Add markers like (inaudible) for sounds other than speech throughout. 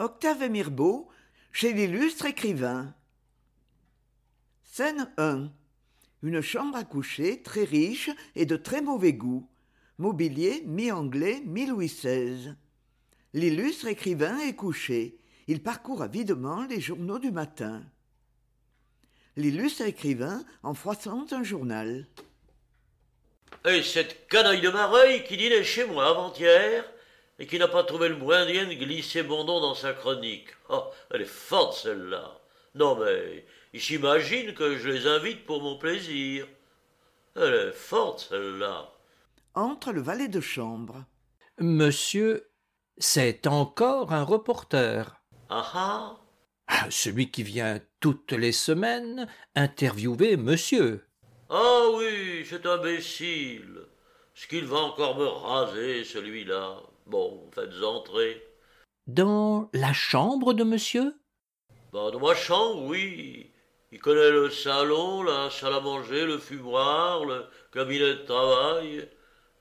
Octave Mirbeau, chez l'illustre écrivain. Scène 1. Une chambre à coucher très riche et de très mauvais goût. Mobilier mi-anglais, mi-Louis XVI. L'illustre écrivain est couché. Il parcourt avidement les journaux du matin. L'illustre écrivain en froissant un journal. Et cette canaille de Mareuil qui dînait chez moi avant-hier et qui n'a pas trouvé le moyen de glisser mon nom dans sa chronique. Oh, elle est forte celle-là. Non mais, ils s'imaginent que je les invite pour mon plaisir. Elle est forte celle-là. Entre le valet de chambre. Monsieur, c'est encore un reporter. Ah ah Ah, Celui qui vient toutes les semaines interviewer monsieur. Ah oui, cet imbécile. Ce qu'il va encore me raser, celui-là? Bon, faites entrer. Dans la chambre de monsieur? Bah, dans ma chambre, oui. Il connaît le salon, la salle à manger, le fumoir, le cabinet de travail.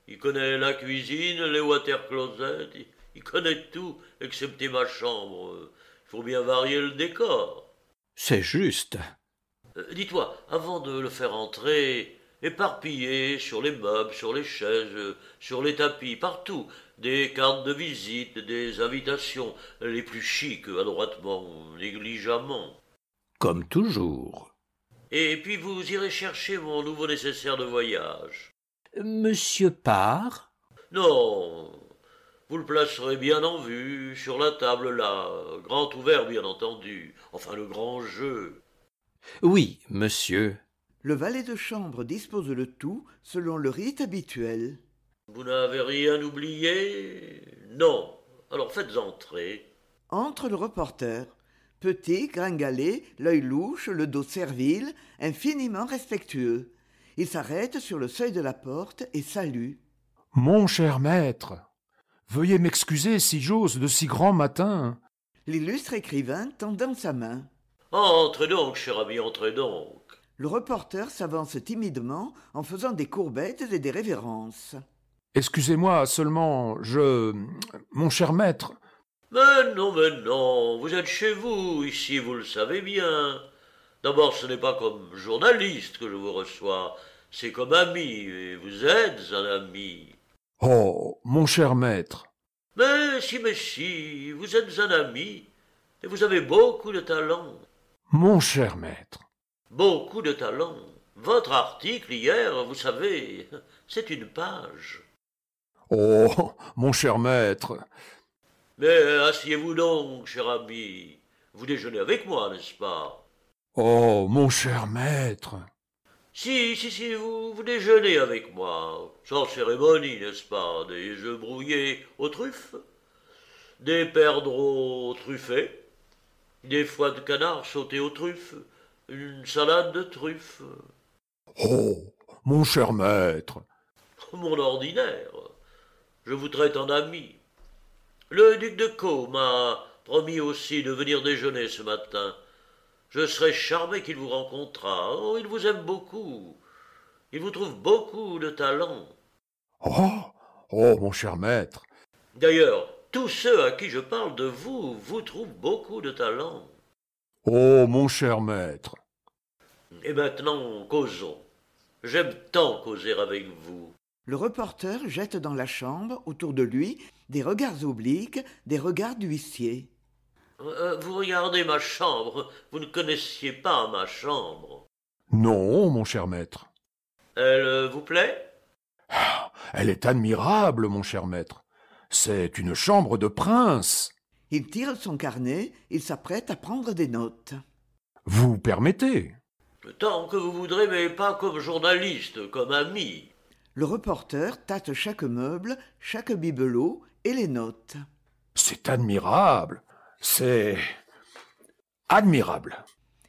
Il connaît la cuisine, les water closets. Il, il connaît tout, excepté ma chambre. Il faut bien varier le décor. C'est juste. Euh, Dis-toi, avant de le faire entrer, éparpillé sur les meubles, sur les chaises, sur les tapis, partout, des cartes de visite, des invitations, les plus chics, adroitement, négligemment. Comme toujours. Et puis vous irez chercher mon nouveau nécessaire de voyage. Monsieur part? Non, vous le placerez bien en vue, sur la table là, grand ouvert bien entendu, enfin le grand jeu. Oui, monsieur. Le valet de chambre dispose le tout selon le rite habituel. Vous n'avez rien oublié? Non. Alors faites entrer. Entre le reporter. Petit, gringalet, l'œil louche, le dos servile, infiniment respectueux. Il s'arrête sur le seuil de la porte et salue. Mon cher maître, veuillez m'excuser si j'ose de si grand matin. L'illustre écrivain tendant sa main. Entrez donc, cher ami, entrez donc. Le reporter s'avance timidement en faisant des courbettes et des révérences. Excusez-moi seulement, je. Mon cher maître, Mais non, mais non, vous êtes chez vous, ici, vous le savez bien. D'abord, ce n'est pas comme journaliste que je vous reçois, c'est comme ami, et vous êtes un ami. oh, mon cher maître, Mais si, mais si, vous êtes un ami, et vous avez beaucoup de talent. mon cher maître. Beaucoup de talent. Votre article hier, vous savez, c'est une page. Oh, mon cher maître, Mais asseyez-vous donc, cher ami. Vous déjeunez avec moi, n'est-ce pas? Oh, mon cher maître. Si, si, si, vous, vous déjeunez avec moi. Sans cérémonie, n'est-ce pas? Des œufs brouillés aux truffes, des perdreaux truffés, des foies de canard sautés aux truffes, une salade de truffes? Oh, mon cher maître. Mon ordinaire. Je vous traite en ami. Le duc de Caux m'a promis aussi de venir déjeuner ce matin. Je serais charmé qu'il vous rencontrât. Oh, il vous aime beaucoup. Il vous trouve beaucoup de talent. Oh, oh, mon cher maître. D'ailleurs, tous ceux à qui je parle de vous vous trouvent beaucoup de talent. Oh, mon cher maître. Et maintenant, causons. J'aime tant causer avec vous. Le reporter jette dans la chambre, autour de lui, des regards obliques, des regards d'huissier. Euh, vous regardez ma chambre, vous ne connaissiez pas ma chambre. Non, mon cher maître. Elle euh, vous plaît? Elle est admirable, mon cher maître. C'est une chambre de prince. Il tire son carnet, il s'apprête à prendre des notes. Vous permettez? Tant que vous voudrez, mais pas comme journaliste, comme ami. Le reporter tâte chaque meuble, chaque bibelot et les note. C'est admirable. C'est admirable.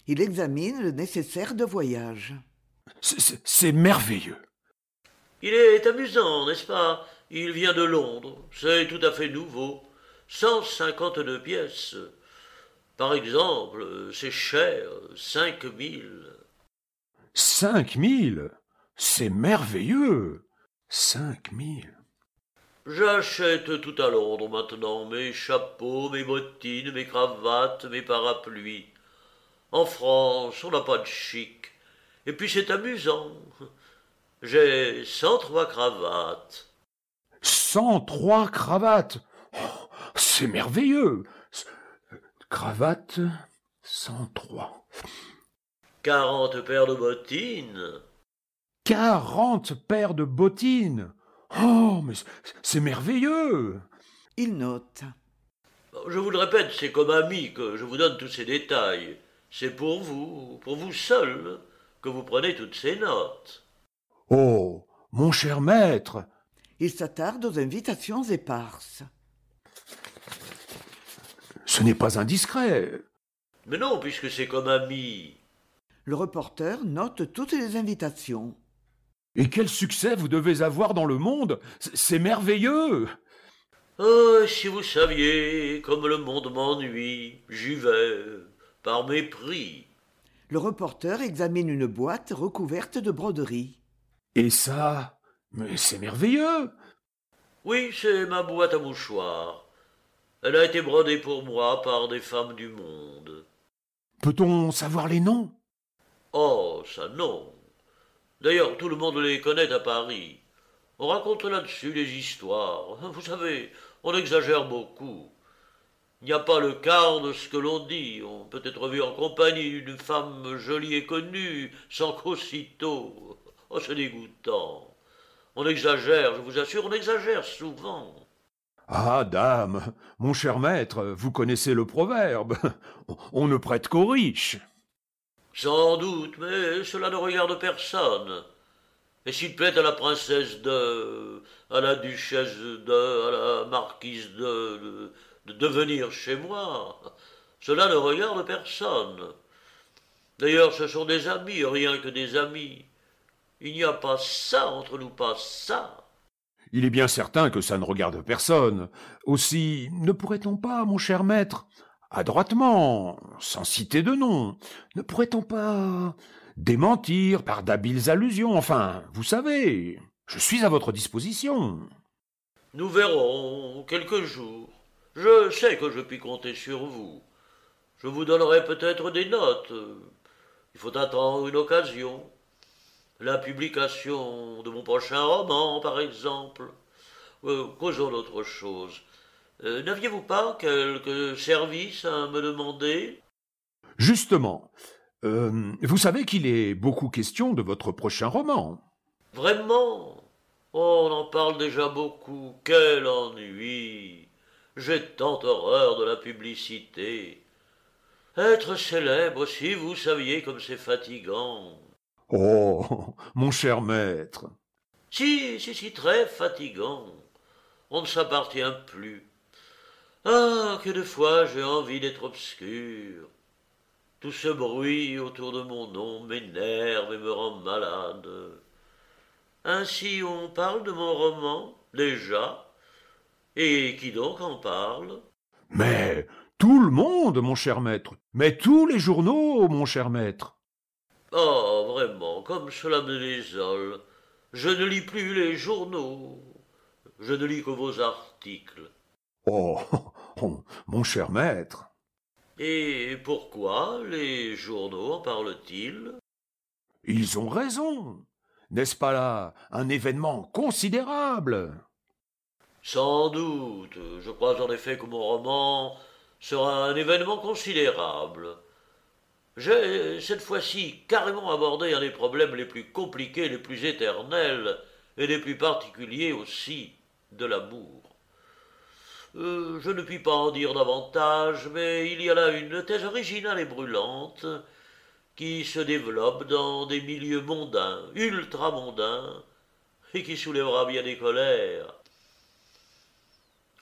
Il examine le nécessaire de voyage. C'est- merveilleux. Il est amusant, n'est-ce pas? Il vient de Londres, c'est tout à fait nouveau. 152 pièces. Par exemple, c'est cher, 5000. Cinq mille? C'est merveilleux. Cinq mille. J'achète tout à Londres maintenant, mes chapeaux, mes bottines, mes cravates, mes parapluies. En France, on n'a pas de chic. Et puis c'est amusant. J'ai cent trois cravates. Cent trois cravates oh, C'est merveilleux Cravates, cent trois. Quarante paires de bottines. Quarante paires de bottines Oh, mais c'est merveilleux Il note. Je vous le répète, c'est comme ami que je vous donne tous ces détails. C'est pour vous, pour vous seul, que vous prenez toutes ces notes. Oh, mon cher maître Il s'attarde aux invitations éparses. Ce n'est pas indiscret. Mais non, puisque c'est comme ami. Le reporter note toutes les invitations. Et quel succès vous devez avoir dans le monde C'est merveilleux Oh, si vous saviez comme le monde m'ennuie, j'y vais, par mépris. Le reporter examine une boîte recouverte de broderie. Et ça Mais c'est merveilleux Oui, c'est ma boîte à mouchoirs. Elle a été brodée pour moi par des femmes du monde. Peut-on savoir les noms? Oh, ça non. D'ailleurs, tout le monde les connaît à Paris. On raconte là-dessus les histoires. (laughs) Vous savez, on exagère beaucoup. Il n'y a pas le quart de ce que l'on dit. On peut être vu en compagnie d'une femme jolie et connue, sans qu'aussitôt. (laughs) Oh, c'est dégoûtant. On exagère, je vous assure, on exagère souvent. Ah, dame, mon cher maître, vous connaissez le proverbe. (laughs) On ne prête qu'aux riches. Sans doute, mais cela ne regarde personne. Et s'il plaît à la princesse de, à la duchesse de, à la marquise de, de, venir chez moi, cela ne regarde personne. D'ailleurs, ce sont des amis, rien que des amis. Il n'y a pas ça entre nous, pas ça. Il est bien certain que ça ne regarde personne. Aussi, ne pourrait-on pas, mon cher maître, adroitement, sans citer de nom, ne pourrait-on pas démentir par d'habiles allusions? Enfin, vous savez, je suis à votre disposition. Nous verrons quelques jours. Je sais que je puis compter sur vous. Je vous donnerai peut-être des notes. Il faut attendre une occasion. La publication de mon prochain roman, par exemple. Euh, causons d'autre chose. Euh, n'aviez-vous pas quelque service à me demander? Justement, euh, vous savez qu'il est beaucoup question de votre prochain roman. Vraiment? Oh, On en parle déjà beaucoup. Quel ennui J'ai tant horreur de la publicité. Être célèbre, si vous saviez comme c'est fatigant. Oh, mon cher maître. Si, si, si, très fatigant. On ne s'appartient plus. Ah, que de fois j'ai envie d'être obscur. Tout ce bruit autour de mon nom m'énerve et me rend malade. Ainsi on parle de mon roman, déjà. Et qui donc en parle Mais tout le monde, mon cher maître. Mais tous les journaux, mon cher maître. Oh, vraiment, comme cela me désole. Je ne lis plus les journaux. Je ne lis que vos articles. Oh, oh, (laughs) mon cher maître. Et pourquoi les journaux en parlent-ils? Ils ont raison. N'est-ce pas là un événement considérable? Sans doute. Je crois en effet que mon roman sera un événement considérable. J'ai cette fois-ci carrément abordé un des problèmes les plus compliqués, les plus éternels et les plus particuliers aussi de l'amour. Euh, je ne puis pas en dire davantage, mais il y a là une thèse originale et brûlante qui se développe dans des milieux mondains, ultra-mondains, et qui soulèvera bien des colères.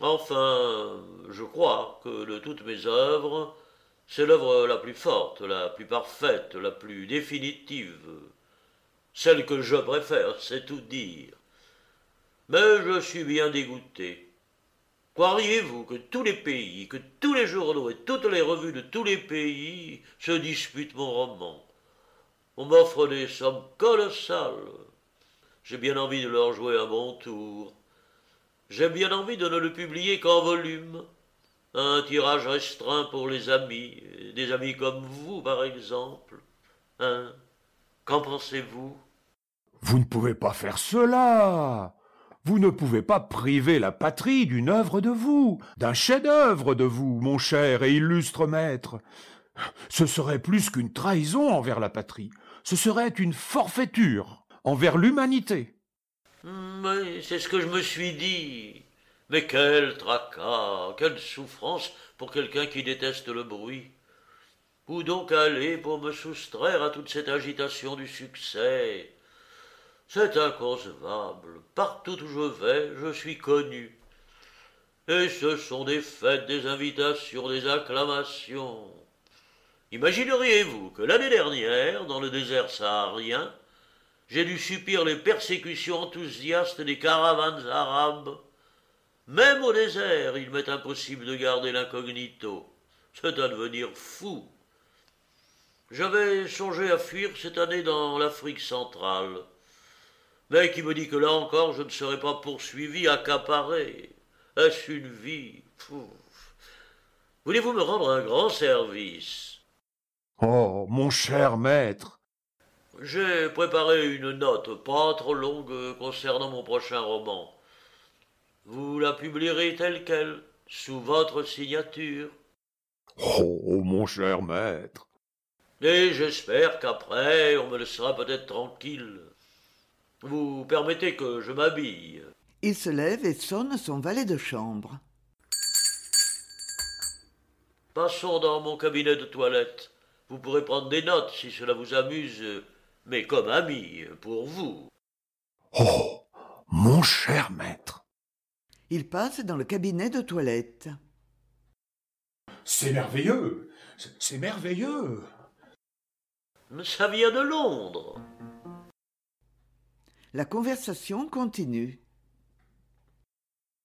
Enfin, je crois que de toutes mes œuvres, c'est l'œuvre la plus forte, la plus parfaite, la plus définitive, celle que je préfère, c'est tout dire. Mais je suis bien dégoûté. Croiriez-vous que tous les pays, que tous les journaux et toutes les revues de tous les pays se disputent mon roman? On m'offre des sommes colossales. J'ai bien envie de leur jouer un bon tour. J'ai bien envie de ne le publier qu'en volume. Un tirage restreint pour les amis, des amis comme vous, par exemple. Hein? Qu'en pensez-vous? Vous ne pouvez pas faire cela. Vous ne pouvez pas priver la patrie d'une œuvre de vous, d'un chef-d'œuvre de vous, mon cher et illustre maître. Ce serait plus qu'une trahison envers la patrie, ce serait une forfaiture envers l'humanité. Mais c'est ce que je me suis dit. Mais quel tracas, quelle souffrance pour quelqu'un qui déteste le bruit. Où donc aller pour me soustraire à toute cette agitation du succès? C'est inconcevable. Partout où je vais, je suis connu. Et ce sont des fêtes, des invitations, des acclamations. Imagineriez-vous que l'année dernière, dans le désert saharien, j'ai dû subir les persécutions enthousiastes des caravanes arabes Même au désert, il m'est impossible de garder l'incognito. C'est à devenir fou. J'avais songé à fuir cette année dans l'Afrique centrale. Mais qui me dit que là encore je ne serai pas poursuivi, accaparé Est-ce une vie? Voulez-vous me rendre un grand service? Oh, mon cher maître J'ai préparé une note pas trop longue concernant mon prochain roman. Vous la publierez telle qu'elle, sous votre signature. Oh, mon cher maître et j'espère qu'après, on me laissera peut-être tranquille. Vous permettez que je m'habille. Il se lève et sonne son valet de chambre. Passons dans mon cabinet de toilette. Vous pourrez prendre des notes si cela vous amuse, mais comme ami, pour vous. Oh, mon cher maître. Il passe dans le cabinet de toilette. C'est merveilleux. C'est merveilleux. Ça vient de Londres. La conversation continue.